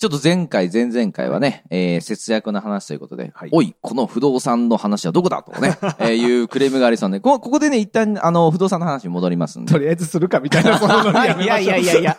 ちょっと前回、前々回はね、えー、節約の話ということで、はいおい、この不動産の話はどこだとね、えー、いうクレームがありそうで、こここでね、一旦、あの、不動産の話に戻りますんでと。りあえずするかみたいな、そのノリやめましょういやいやいやいや。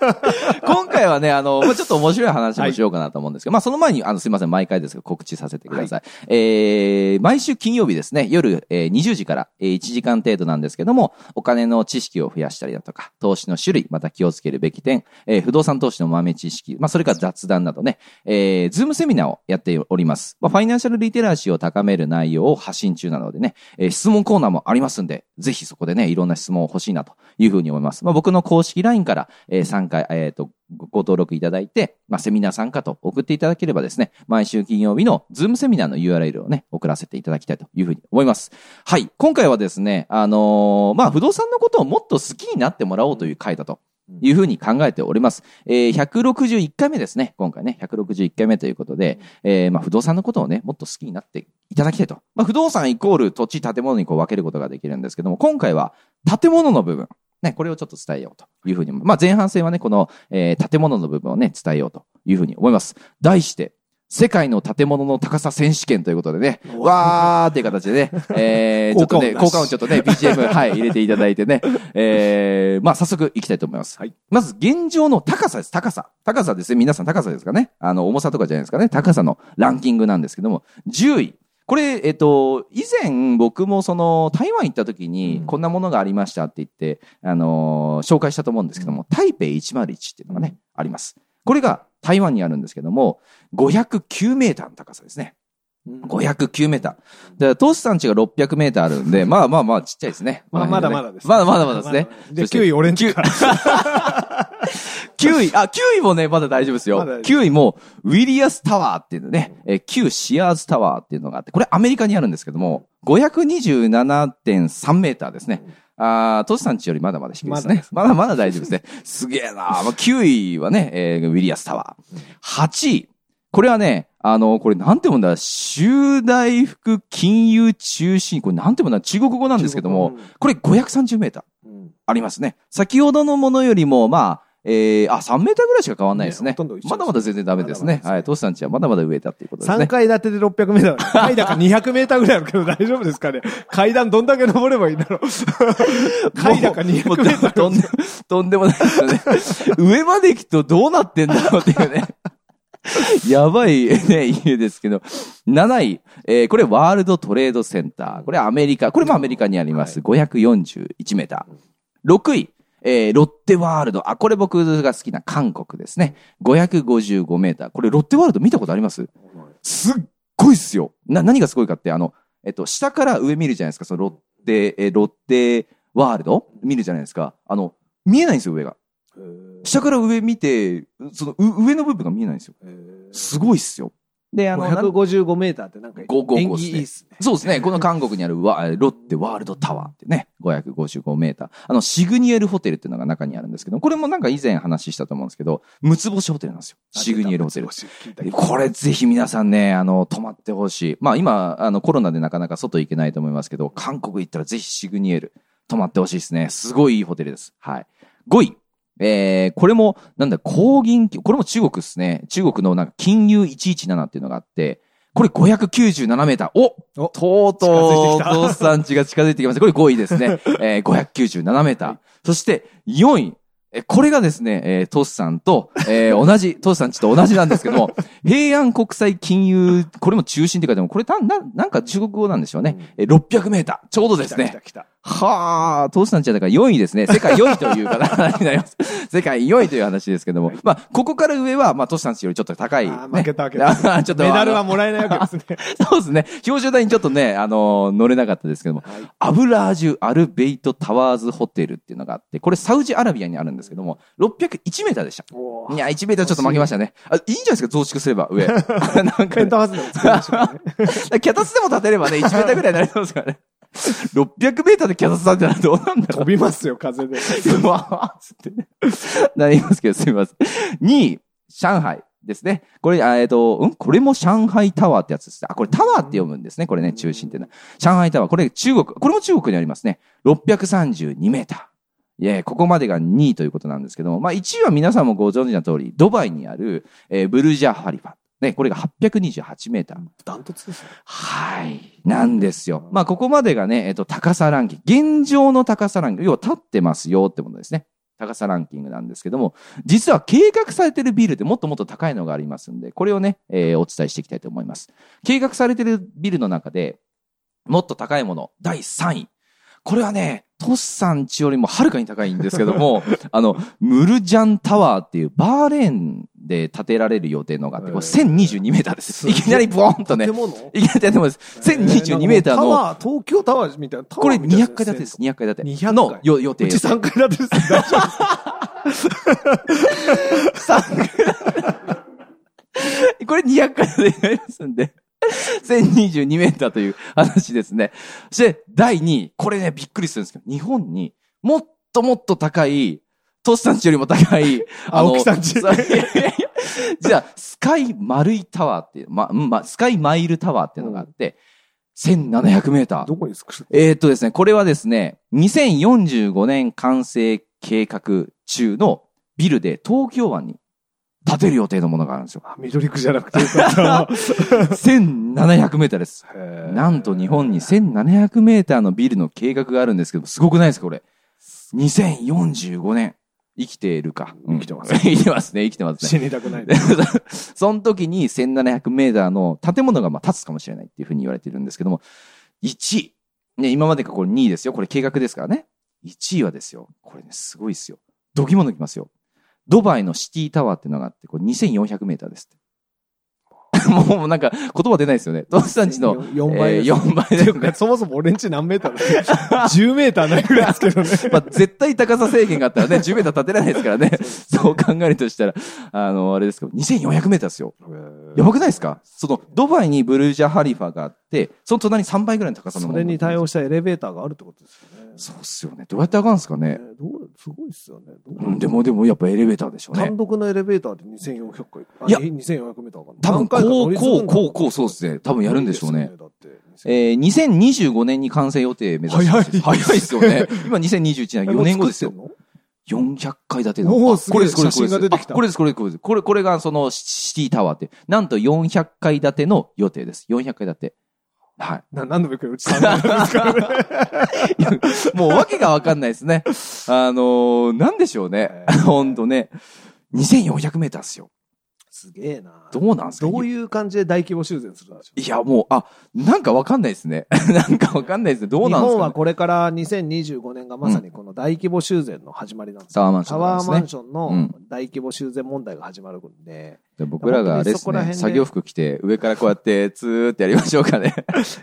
今回はね、あの、まあ、ちょっと面白い話もしようかなと思うんですけど、まあ、その前に、あの、すいません、毎回ですが告知させてください。えー、毎週金曜日ですね、夜、えー、20時から、えー、1時間程度なんですけども、お金の知識を増やしたりだとか、投資の種類、また気をつけるべき点、えー、不動産投資の豆知識、まあ、それから雑談などね、えー、ズームセミナーをやっております。まあ、ファイナンシャルリテラシーを高める内容を発信中なのでね、えー質問コーナーもありますんで、ぜひそこでね、いろんな質問を欲しいなというふうに思います。まあ、僕の公式 LINE から、えー参加、えっ、と、ごご登録いただいて、まあ、セミナー参加と送っていただければですね、毎週金曜日のズームセミナーの URL をね、送らせていただきたいというふうに思います。はい。今回はですね、あのーまあ、不動産のことをもっと好きになってもらおうという回だと。いうふうに考えております。えー、161回目ですね。今回ね、161回目ということで、えー、まあ、不動産のことをね、もっと好きになっていただきたいと。まあ、不動産イコール土地、建物にこう分けることができるんですけども、今回は建物の部分。ね、これをちょっと伝えようというふうに。まあ、前半戦はね、この、えー、建物の部分をね、伝えようというふうに思います。題して、世界の建物の高さ選手権ということでね、わーっていう形でね、えー、ちょっとね、効効果音ちょっとね、BGM、はい、入れていただいてね、えー、まあ、早速行きたいと思います。はいまず、現状の高さです。高さ。高さですね。皆さん高さですかね。あの、重さとかじゃないですかね。高さのランキングなんですけども、10位。これ、えっと、以前僕もその台湾行った時にうんこんなものがありましたって言って、あのー紹介したと思うんですけども、台北101っていうのがね、あります。これが台湾にあるんですけども、509メーターの高さですね。509メーター。だから、トシさんちが600メーターあるんで、まあまあまあちっちゃいですね。まあ、まだまだです。まだまだまだですね。で、そして9位俺んちから。9位、あ、9位もね、まだ大丈夫ですよ。まだ大丈9位も、ウィリアスタワーっていうのね、えー旧シアーズタワーっていうのがあって、これアメリカにあるんですけども、527.3メーターですね。あートシさんちよりまだまだ低いですね。まだまだ大丈夫ですね。すげえなまあ、9位はね、えーウィリアスタワー。8位。これはね、あの、これなんて読むんだ、修大福金融中心、これなんて読むんだ、中国語なんですけども、これ530メーター。うんありますね。先ほどのものよりも、まあ、えー、あ、3メーターぐらいしか変わんないですね。ねどまだまだ全然ダメですね。まだまだですねはい。トシさんちはまだまだ上だっていうことですね3。階建てで600メーター。階段が200メーターぐらいあるけど大丈夫ですかね？階段どんだけ登ればいいんだろう？階段が200メーターとんで、とんでもないですよね。上まで行くとどうなってんだろうっていうね。やばいね、家ですけど。7位、えー、これワールドトレードセンター。これアメリカ。これもアメリカにあります。541メーター。6位、えー、ロッテワールド。あ、これ僕が好きな韓国ですね。555メーター。これロッテワールド見たことあります？すっごいっすよ。な、何がすごいかって、あの、えっと、下から上見るじゃないですか。そのロッテ、えーロッテワールド？見るじゃないですか。あの、見えないんですよ、上が。下から上見て、その、う上の部分が見えないんですよ。すごいっすよ。で、あの、なん555メーターってなんか、555縁起いいっすね。そうですね。この韓国にあるワロッテワールドタワーってね、555メーター。あの、シグニエルホテルっていうのが中にあるんですけど、これもなんか以前話したと思うんですけど、六つ星ホテルなんですよ。シグニエルホテル。これぜひ皆さんね、あの、泊まってほしい。まあ今、あの、コロナでなかなか外行けないと思いますけど、韓国行ったらぜひシグニエル泊まってほしいですね。すごいいいホテルです。はい。5位。えー、これも、なんだ、高銀、これも中国ですね。中国のなんか金融117っていうのがあって、これ597メーター。おおとうとう、近づいてきたドスさんちが近づいてきました。これ5位ですね。えー、597メーター。そして、4位。え、これがですね、えー、トスさんと、えー、同じ、トスさんちと同じなんですけども、平安国際金融、これも中心って書いてあるこれた、な、なんか中国語なんでしょうね。えー、600メーター。ちょうどですね。来た来た来た。はあ、トシさんちはだから4位ですね。世界4位という話 になります。世界4位という話ですけども。まあ、ここから上は、まあ、トシさんちよりちょっと高い、ね。負けたわけですちょっと。メダルはあもらえないわけですね。の そうですね。表彰台にちょっとね、あのー乗れなかったですけども。はいアブラージュ・アルベイト・タワーズ・ホテルっていうのがあって、これサウジアラビアにあるんですけども、601メーターでした。いや、1メーターちょっと負けましたね。あ、いいんじゃないですか、増築すれば、上。なんかペンタハウスでも作りましたからね。脚立でも立てればね、1メーターぐらいになりますからね。600メーターで脚立立てたらどうなんだろ飛びますよ、風で。う。うわーつってね。なりますけど、すみません。2位、上海ですね。これ、あえっ、と、うん？これも上海タワーってやつですね。あ、これタワーって読むんですね。これね、中心っていうのは。上海タワー。これ中国、これも中国にありますね。632メーター。いやここまでが2位ということなんですけども、まあ1位は皆さんもご存知の通り、ドバイにある、えーブルジャ・ハリファ。ね、これが828メーター。ダントツですね。はい。なんですよ。まあ、ここまでがね、えっと、高さランキング。現状の高さランキング。要は立ってますよってことですね。高さランキングなんですけども、実は計画されてるビルってもっともっと高いのがありますんで、これをね、えーお伝えしていきたいと思います。計画されてるビルの中で、もっと高いもの、第3位。これはね、トスさんちよりもはるかに高いんですけども、あの、ムルジャンタワーっていうバーレーンで建てられる予定のがあって、これ1022メーターです。いきなりボーンとね建、物？いきなり建物です。1022メーターの、タワー、東京タワーみたいな。これーみたいな200階建てです。200階建て。200の予定。うち3階建てです。大丈 これ200階建てになりますんで。1022メーターという話ですね。そして、第2位。これね、びっくりするんですけど、日本にもっともっと高い、トシさんちよりも高い、青木さんちじゃあ、スカイ丸いタワーっていう、ま、うんま、スカイマイルタワーっていうのがあって、1700メーター夫。どこに作るえーっとですね、これはですね、2045年完成計画中のビルで東京湾に建てる予定のものがあるんですよ。あ、緑区じゃなくてよかった。1700メーターです。なんと日本に1700メーターのビルの計画があるんですけど、すごくないですか、これ。2045年。生きているか。うん生きてます 生きてますね、生きてますね。死にたくないです。その時に1700メーターの建物がまあ建つかもしれないっていうふうに言われてるんですけども、1位。ね、今までがこれ2位ですよ。これ計画ですからね。1位はですよ。これね、すごいですよ。どぎも抜きますよ。ドバイのシティタワーっていうのがあって、これ2400メーターですって。もうなんか言葉出ないですよね。トシさんちの4倍です。えー4倍で。そもそも俺んち何メーターだ ?10 メーターないぐらいですけどね。まあ、絶対高さ制限があったらね、10メーター立てられないですからね。そう考えるとしたら、あの、あれですけど、2400メーターですよ。やばくないですか？その、ドバイにブルージャハリファがあって、その隣に3倍ぐらいの高さのそれに対応したエレベーターがあるってことですよね。そうっすよね。どうやって上がるんですかね。ねどうすごいっすよね。どううん、でも、でも、やっぱエレベーターでしょうね単。独のエレベーターで2400回。あいや2400メーターかな。多分、こう、こう、こう、こう、そうですね。多分やるんでしょうね。。えー、2025年に完成予定目指して。早い早いですよね。今2021年4年後ですよ。もう作ってんの？400階建ての。これです、これです、これです、これです。これ、これがそのシティタワーって。なんと400階建ての予定です。400階建て。はい。な何度も言うけど、うち3階ですからね。もうわけがわかんないですね。あのー、なんでしょうね。ほんとね。2400メーターっすよ。すげえな。どうなんですか？どういう感じで大規模修繕するんでしょう？いや、もう、あ、なんかわかんないですね。なんかわかんないですね。どう日なんですか、ね、本はこれから2025年がまさにこの大規模修繕の始まりなんですよタワーマンショタンねワーマンションうのん大規模修繕問題が始まるんで、僕らがあれですね、作業服着て、上からこうやって、ツーってやりましょうかね。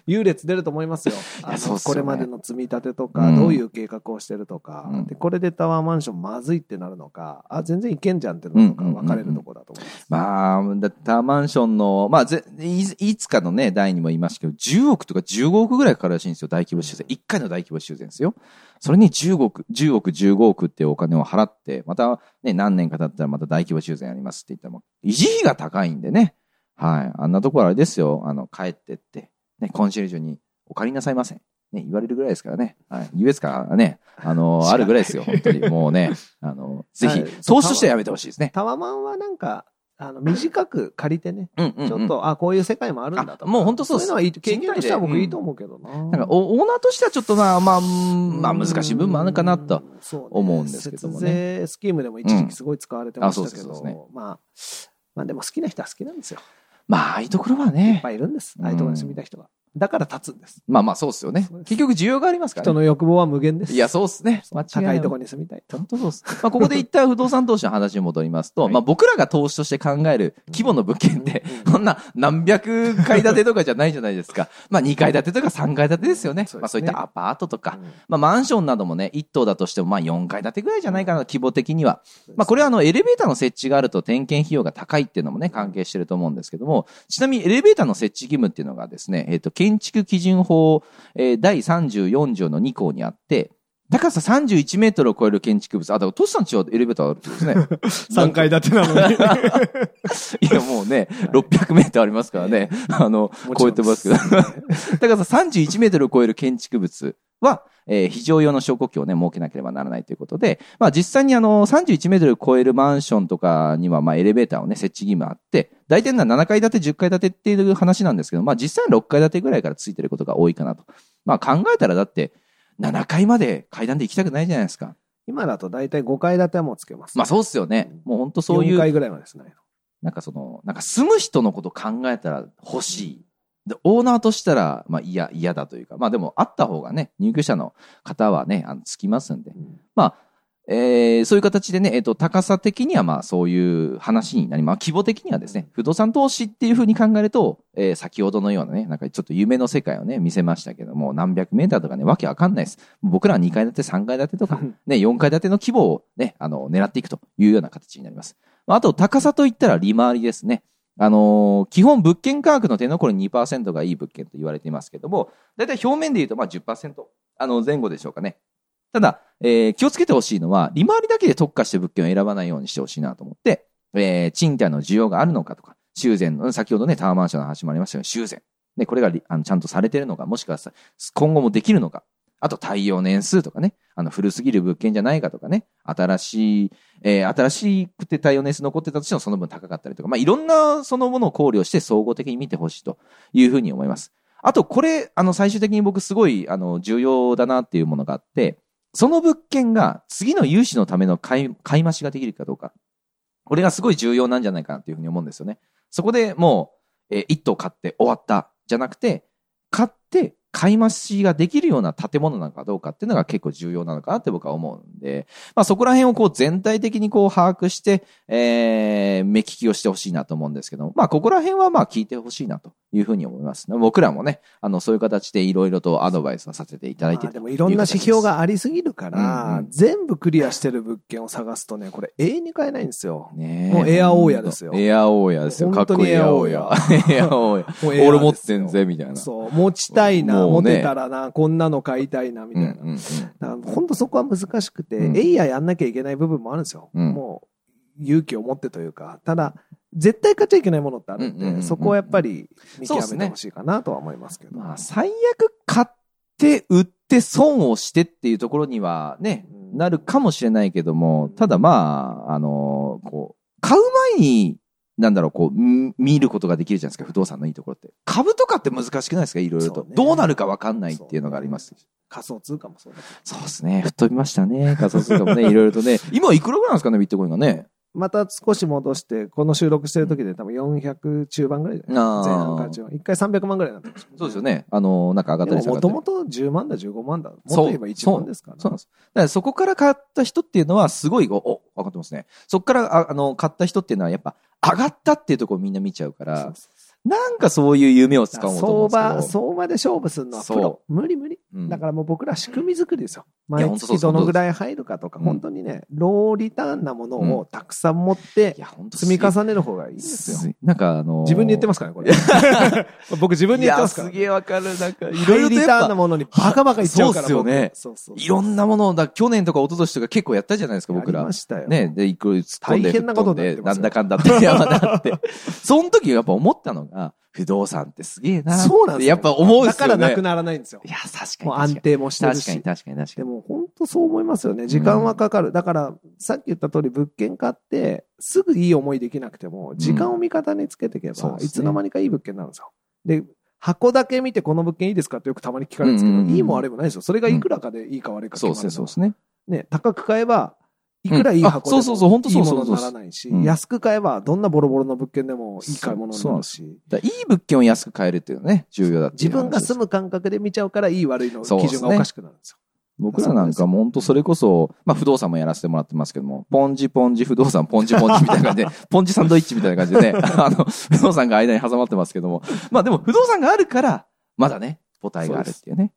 優劣出ると思いますよ。あのねこれまでの積み立てとか、うんどういう計画をしてるとか、うんで、これでタワーマンションまずいってなるのか、あ、全然いけんじゃんってなるのか分かれるところだと思います。まあ、だタワーマンションの、まあ、ぜいいつかのね、第にも言いましたけど、10億とか15億ぐらいかかるらしいんですよ、大規模修繕。1回の大規模修繕ですよ。それに10億、10億、15億っていうお金を払って、またね、何年か経ったらまた大規模修繕やりますって言ったら維持費が高いんでね。はい。あんなところあれですよ、あの、帰ってって、ね、コンシェルジュにお借りなさいませ。ね、言われるぐらいですからね。はい。言うですからね。あの、あるぐらいですよ、本当に。もうね、あの、ぜひはい、投資としてはやめてほしいですね。タワマンはなんか、あの、短く借りてね、うんうん、うん。ちょっと、あ、こういう世界もあるんだともう本当そうですそういうのはいい、経験としては僕いいと思うけどな。なんかお、オーナーとしてはちょっとな、まあ、うんまあ、難しい部分もあるかなと。思うんですけどもね節税スキームでも一時期すごい使われてましたけうんあそうそうそうど、まあ、まあでも好きな人は好きなんですよ。まあ、ああいうところはいっね。ぱいいるんです。ああいうところに住みたい人が。だから立つんです。まあまあそうっすよね結局需要がありますからね。人の欲望は無限です。いや、そうっすね。間違いない高いところに住みたい。本当そうです。まあ、ここで一旦不動産投資の話に戻りますと、はいまあ、僕らが投資として考える規模の物件って、そんな何百階建てとかじゃないじゃないですか。まあ、2階建てとか3階建てですよね。ねまあ、そういったアパートとか、うんまあ、マンションなどもね、1棟だとしても、まあ、4階建てぐらいじゃないかな、規模的には。まあ、これはあの、エレベーターの設置があると点検費用が高いっていうのもね、関係してると思うんですけども、ちなみにエレベーターの設置義務っていうのがですね、えっ、と、建築基準法、え第34条の2項にあって、高さ31メートルを超える建築物。あ、だから、トシさんちはエレベーターあるってことですね。3階建てなのに。いや、もうね、600メートルありますからね。あの、超えてますけど。高さ31メートルを超える建築物は、えー非常用の昇降機をね、設けなければならないということで、まあ実際にあの、31メートルを超えるマンションとかには、まあエレベーターをね、設置義務あって、大体な7階建て、10階建てっていう話なんですけど、まあ実際は6階建てぐらいからついてることが多いかなと。まあ考えたらだって、7階まで階段で行きたくないじゃないですか。今だと大体5階建てはもうつけます。まあそうっすよね。もう本当そうい4う階ぐらいまでですね。なんかその、なんか住む人のこと考えたら欲しい。で、オーナーとしたら、まあ嫌、嫌だというか、まあでもあった方がね、入居者の方はね、あの、つきますんで。まあ、えー、そういう形でね、えっ、と、高さ的にはまあそういう話になり、まあ規模的にはですね、不動産投資っていうふうに考えると、えー、先ほどのようなね、なんかちょっと夢の世界をね、見せましたけども、何百メーターとかね、わけわかんないです。僕らは2階建て、3階建てとか、ね、4階建ての規模をね、あの、狙っていくというような形になります。まああと、高さといったら利回りですね。あのー基本物件価格の点のこれ2%がいい物件と言われていますけども、だいたい表面で言うとまあ10%、あの前後でしょうかね。ただ、えー気をつけてほしいのは、利回りだけで特化して物件を選ばないようにしてほしいなと思って、えー賃貸の需要があるのかとか、修繕の、先ほどね、タワーマンションの話もありましたが、修繕。ね、これがあのちゃんとされてるのか、もしくはさ今後もできるのか。あと、耐用年数とかね、あの、古すぎる物件じゃないかとかね、新しい、えー新しくて耐用年数残ってたとしてもその分高かったりとか、まあ、いろんなそのものを考慮して総合的に見てほしいというふうに思います。あと、これ、あの、最終的に僕すごい、あの、重要だなっていうものがあって、その物件が次の融資のための買い、買い増しができるかどうか。これがすごい重要なんじゃないかなというふうに思うんですよね。そこでもう、えー一棟買って終わったじゃなくて、買って買い増しができるような建物なのかどうかっていうのが結構重要なのかなって僕は思うんで、まあそこら辺をこう全体的にこう把握して、えー、目利きをしてほしいなと思うんですけども、まあここら辺はまあ聞いてほしいなというふうに思います。僕らもね、あのそういう形でいろいろとアドバイスをさせていただいてまあでもいろんな指標がありすぎるから、うんうん全部クリアしてる物件を探すとね、これ永遠に買えないんですよ。ねもうエアオーヤですよエアオーヤですよ。かっこいいエアオーヤ。エアオーヤ。俺持ってんぜ、みたいな。そう、持ちたいな、持もうね。てたらな、こんなの買いたいな、みたいな。本当そこは難しくて、うん。エイヤやんなきゃいけない部分もあるんですよ。うん。もう、勇気を持ってというか、ただ、絶対買っちゃいけないものってあるんで、そこはやっぱり見極めてほしいかなとは思いますけど。まあ、最悪買って売って損をしてっていうところにはね、うん。なるかもしれないけども、ただまあ、あのこう、買う前に、なんだろう、こう、み見ることができるじゃないですか、不動産のいいところって。株とかって難しくないですかいろいろと。そうねどうなるかわかんないっていうのがあります。仮想通貨もそうだ。そうですね。吹っ飛びましたね。仮想通貨もね、いろいろとね。今いくらぐらいなんですかね、ビットコインがね。また少し戻して、この収録してる時で多分400中盤ぐらいじゃない前半から中盤。1回300万ぐらいになってました。そうですよね。あの、なんか上がったりでもともと10万だ、15万だ。もっそうと言えば1万ですから。そうなんです。だからそこから買った人っていうのはすごい、お、お分かってますね。そこから、ああの、買った人っていうのはやっぱ上がったっていうところをみんな見ちゃうから。そうそう、なんかそういう夢をつかもうと思うん相ですけど。場、相場で勝負するのはプそロ。無理無理。うんだからもう僕ら仕組み作りですよ。毎月どのぐらい入るかとか、うん本当にね、ローリターンなものをたくさん持って積み重ねる方がいいんですよ。なんかあのー自分に言ってますからね、これ。僕自分に言ってますから。いや、すげえわかる。なんか、いハろいろリターンなものにバカバカいっちゃうから。そうっすよね僕そうそう。いろんなものを、だ去年とか一昨年とか結構やったじゃないですか、僕らやりま。したよ。ね、で、いくら突っ込んで、大変なことでなんだかんだって山だって。その時やっぱ思ったのが、不動産ってすげえな。そうなんですよ。やっぱ思うっだすよね。からなくならないんですよい。や、確かに。もう安定もしてるし。確かに、確かに、確かに。でも本当そう思いますよね。時間はかかる。だから、さっき言った通り物件買って、すぐいい思いできなくても、時間を味方につけていけば、いつの間にかいい物件になるんですよ。で、箱だけ見てこの物件いいですかってよくたまに聞かれるんですけど、いいも悪いもないですよ。それがいくらかでいいか悪いか決そうですね、そうですね。ね、高く買えば、いくらいい箱でもそうそうそう本当そうそう。ならないし、うん。安く買えばどんなボロボロの物件でもいい買い物になるし、いい物件を安く買えるっていうね、重要だってい自分が住む感覚で見ちゃうからいい悪いの基準がおかしくなるんですよ。僕らなんかも本当それこそ、まあ不動産もやらせてもらってますけども、ポンジポンジ不動産、ポンジポンジみたいな感じで、ポンジサンドイッチみたいな感じでね、あの、不動産が間に挟まってますけども、まあでも不動産があるから、まだね、母体があるっていうね。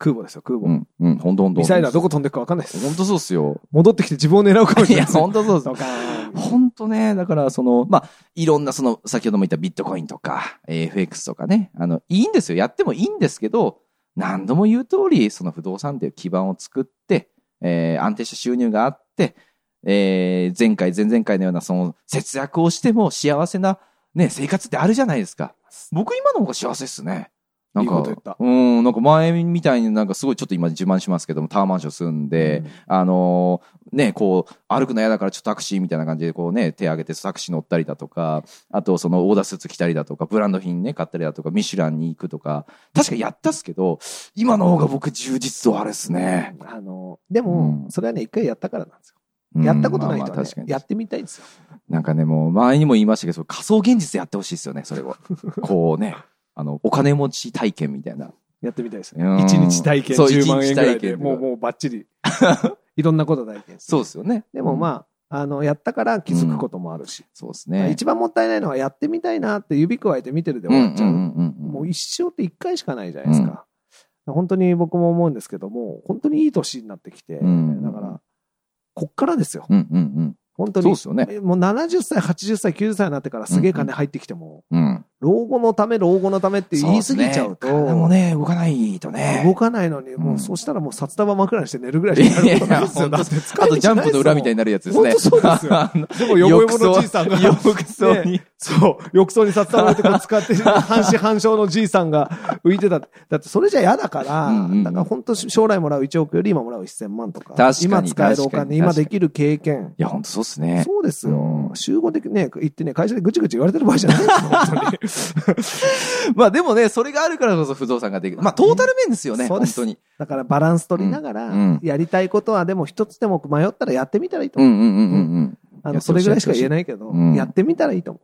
空母ですよ、空母。うん、うん、本当本当ミサイルはどこ飛んでるかわかんないです。本当そうっすよ。戻ってきて自分を狙うかもしいや、れないですよ。本当そうっすド。カーン本当ね、だからその、まあ、いろんなその、先ほども言ったビットコインとか、えー FX とかね、あの、いいんですよ。やってもいいんですけど、何度も言う通り、その不動産っていう基盤を作って、えー安定した収入があって、えー前回、前々回のようなその節約をしても幸せなね、生活ってあるじゃないですか。僕今の方が幸せっすね。なんか、うん、なんか前みたいになんかすごいちょっと今自慢しますけども、タワーマンション住んで、あのーね、こう、歩くの嫌だからちょっとタクシーみたいな感じでこうね、手挙げてタクシー乗ったりだとか、あとそのオーダースーツ着たりだとか、ブランド品ね、買ったりだとか、ミシュランに行くとか、確かやったっすけど、今の方が僕充実度あるっすね。あの、でも、うんそれはね、一回やったからなんですよ。うんやったことない人はねやってみたいんですよ。なんかね、もう前にも言いましたけど、仮想現実でやってほしいですよね、それを。こうね、あの、お金持ち体験みたいな。やってみたいですうんね。一日体験そう10万円ぐらいで、もう、もうバッチリ。いろんなこと体験そうですよね。でもまあ、あの、やったから気づくこともあるし。そうですね。一番もったいないのはやってみたいなって指くわえて見てるでうん終わっちゃう。もう一生って一回しかないじゃないですか。本当に僕も思うんですけども、本当にいい年になってきて、うんだから、こっからですよ。本当に。そうですよねえもう70歳、80歳、90歳になってからすげえ金入ってきても。老後のため、老後のためって言い過ぎちゃうと、そですね体もね、動かないとね。動かないのに、もううんそうしたらもう札束枕にして寝るぐらいしかやることないですよ。だって使あとジャンプの裏みたいにななるやつですね。本当そうですよ でも、よぼよぼのじいさんが、浴槽にね。そう、浴槽に札束置いてこう使って、半死半生のじいさんが浮いてた。だってそれじゃ嫌だから、うんうんうんだから本当将来もらう1億より今もらう1000万とか。確かに今使えるお金、に今できる経験。いや、本当そうっすね。そうですよ。うん集合でね、行ってね、会社でぐちぐち言われてる場合じゃないですよ、本当に。まあでもね、それがあるからこそ不動産ができる。まあトータル面ですよね、そうです本当に。だからバランス取りながら、やりたいことはでも一つでも迷ったらやってみたらいいと思う。うんうんうんうんうん。あの、それぐらいしか言えないけど、うんやってみたらいいと思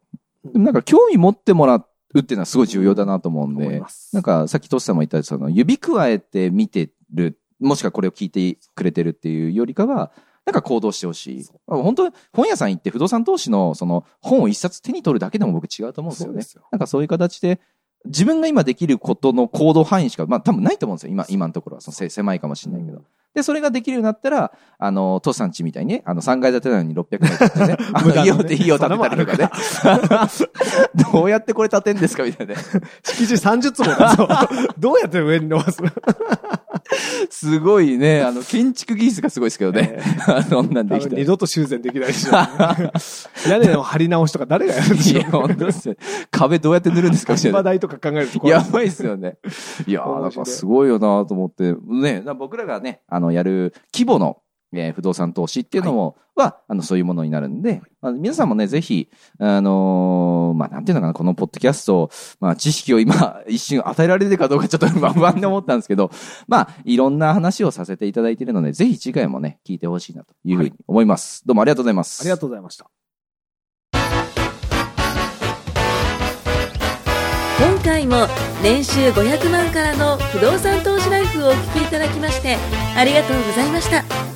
でもなんか興味持ってもらうっていうのはすごい重要だなと思うんでなんかさっきトシさんも言ったその指くわえて見てる、もしくはこれを聞いてくれてるっていうよりかは、なんか行動してほしい。本当本屋さん行って不動産投資のその本を一冊手に取るだけでも僕違うと思うんですよねそうですよ。なんかそういう形で、自分が今できることの行動範囲しか、まあ多分ないと思うんですよ。今、今のところは。そのせ狭いかもしれないけど。で、それができるようになったら、あの、トシさん家みたいにね、あの、3階建てなのに600メートルってね、あね家をて家を建てたりとかね。どうやってこれ建てんですかみたいなね。う。敷地30坪だ ぞ。どうやって上に伸ばす？のすごいね、あの、建築技術がすごいですけどね。あそんなんで多きた二度と修繕できないでし。屋根の張り直しとか誰がやるんでしょういや、本当ですよ。壁どうやって塗るんですかみた代とか考えるとやばいっすよね。いやー、なんかすごいよなと思って。ね、な僕らがね、あの、やる規模の、えー不動産投資っていうのも、は、あの、そういうものになるんで、まあ、皆さんもね、ぜひ、あのーまあ、なんていうのかな、このポッドキャスト、まあ、知識を今、一瞬与えられてるかどうかちょっと 不安に思ったんですけど、まあ、いろんな話をさせていただいているので、ぜひ次回もね、聞いてほしいなというふうに思います。どうもありがとうございます。ありがとうございました。今回も年収500万からの不動産投資ライフをお聞きいただきましてありがとうございました